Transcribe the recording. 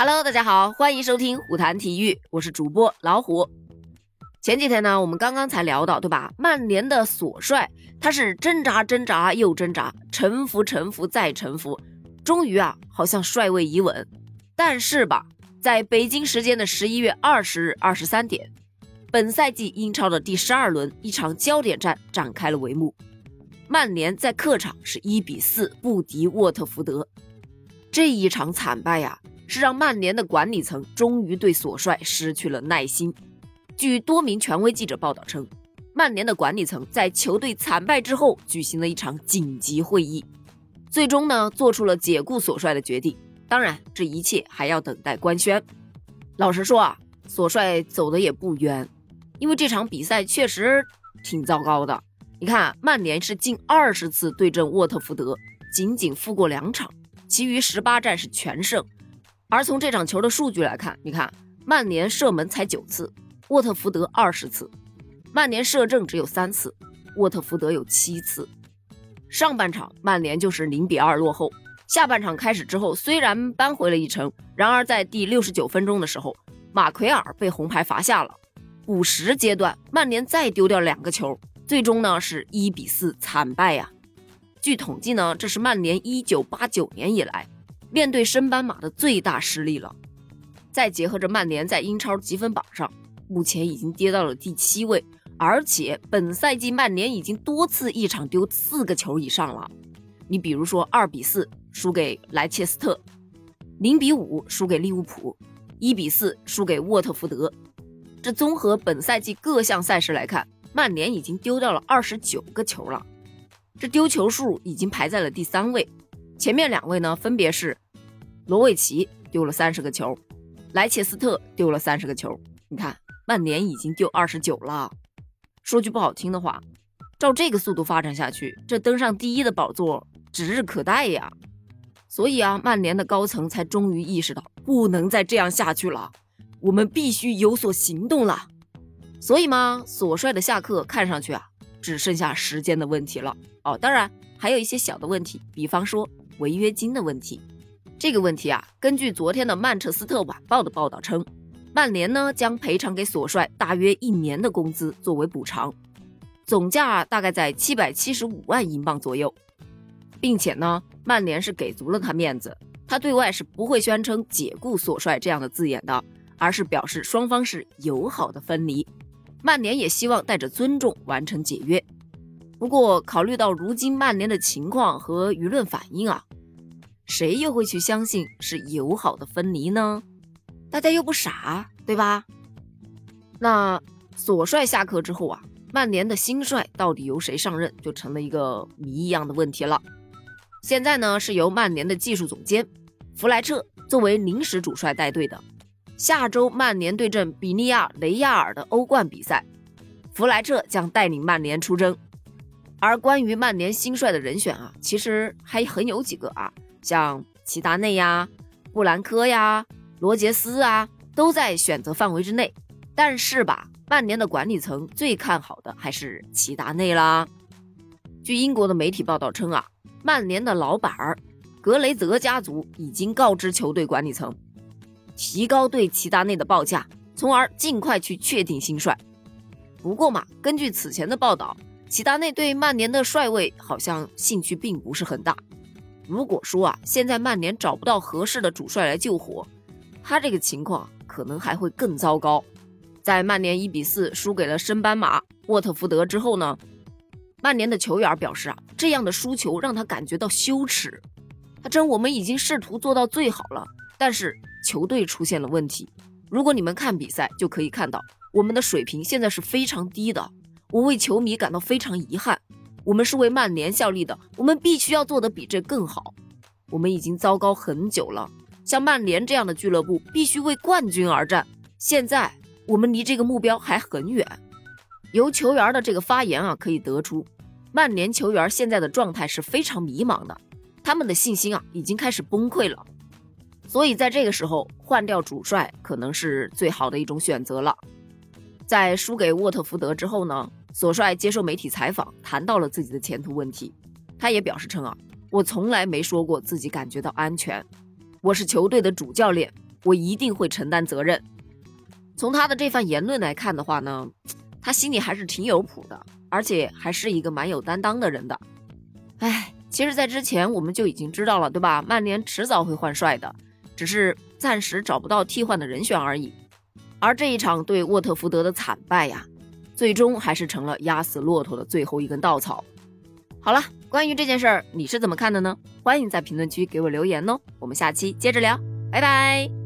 Hello，大家好，欢迎收听虎谈体育，我是主播老虎。前几天呢，我们刚刚才聊到，对吧？曼联的索帅他是挣扎挣扎又挣扎，沉浮、沉浮再沉浮，终于啊，好像帅位已稳。但是吧，在北京时间的十一月二十日二十三点，本赛季英超的第十二轮一场焦点战展开了帷幕。曼联在客场是一比四不敌沃特福德，这一场惨败呀。是让曼联的管理层终于对索帅失去了耐心。据多名权威记者报道称，曼联的管理层在球队惨败之后举行了一场紧急会议，最终呢做出了解雇索帅的决定。当然，这一切还要等待官宣。老实说啊，索帅走的也不冤，因为这场比赛确实挺糟糕的。你看，曼联是近二十次对阵沃特福德，仅仅负过两场，其余十八战是全胜。而从这场球的数据来看，你看曼联射门才九次，沃特福德二十次；曼联射正只有三次，沃特福德有七次。上半场曼联就是零比二落后，下半场开始之后虽然扳回了一城，然而在第六十九分钟的时候，马奎尔被红牌罚下了。补时阶段，曼联再丢掉两个球，最终呢是一比四惨败呀。据统计呢，这是曼联一九八九年以来。面对升班马的最大失利了，再结合着曼联在英超积分榜上目前已经跌到了第七位，而且本赛季曼联已经多次一场丢四个球以上了。你比如说二比四输给莱切斯特，零比五输给利物浦，一比四输给沃特福德。这综合本赛季各项赛事来看，曼联已经丢掉了二十九个球了，这丢球数已经排在了第三位。前面两位呢，分别是罗维奇丢了三十个球，莱切斯特丢了三十个球。你看，曼联已经丢二十九了。说句不好听的话，照这个速度发展下去，这登上第一的宝座指日可待呀。所以啊，曼联的高层才终于意识到，不能再这样下去了，我们必须有所行动了。所以嘛，索帅的下课看上去啊，只剩下时间的问题了。哦，当然还有一些小的问题，比方说。违约金的问题，这个问题啊，根据昨天的曼彻斯特晚报的报道称，曼联呢将赔偿给索帅大约一年的工资作为补偿，总价大概在七百七十五万英镑左右，并且呢，曼联是给足了他面子，他对外是不会宣称解雇索帅这样的字眼的，而是表示双方是友好的分离，曼联也希望带着尊重完成解约。不过，考虑到如今曼联的情况和舆论反应啊，谁又会去相信是友好的分离呢？大家又不傻，对吧？那索帅下课之后啊，曼联的新帅到底由谁上任，就成了一个谜一样的问题了。现在呢，是由曼联的技术总监弗莱彻作为临时主帅带队的。下周曼联对阵比利亚雷亚尔的欧冠比赛，弗莱彻将带领曼联出征。而关于曼联新帅的人选啊，其实还很有几个啊，像齐达内呀、布兰科呀、罗杰斯啊，都在选择范围之内。但是吧，曼联的管理层最看好的还是齐达内啦。据英国的媒体报道称啊，曼联的老板儿格雷泽家族已经告知球队管理层，提高对齐达内的报价，从而尽快去确定新帅。不过嘛，根据此前的报道。齐达内对曼联的帅位好像兴趣并不是很大。如果说啊，现在曼联找不到合适的主帅来救火，他这个情况可能还会更糟糕。在曼联一比四输给了升班马沃特福德之后呢，曼联的球员表示啊，这样的输球让他感觉到羞耻。他称我们已经试图做到最好了，但是球队出现了问题。如果你们看比赛就可以看到，我们的水平现在是非常低的。我为球迷感到非常遗憾。我们是为曼联效力的，我们必须要做得比这更好。我们已经糟糕很久了，像曼联这样的俱乐部必须为冠军而战。现在我们离这个目标还很远。由球员的这个发言啊，可以得出，曼联球员现在的状态是非常迷茫的，他们的信心啊已经开始崩溃了。所以在这个时候换掉主帅，可能是最好的一种选择了。在输给沃特福德之后呢？索帅接受媒体采访，谈到了自己的前途问题。他也表示称啊，我从来没说过自己感觉到安全。我是球队的主教练，我一定会承担责任。从他的这番言论来看的话呢，他心里还是挺有谱的，而且还是一个蛮有担当的人的。哎，其实，在之前我们就已经知道了，对吧？曼联迟早会换帅的，只是暂时找不到替换的人选而已。而这一场对沃特福德的惨败呀，最终还是成了压死骆驼的最后一根稻草。好了，关于这件事儿，你是怎么看的呢？欢迎在评论区给我留言哦。我们下期接着聊，拜拜。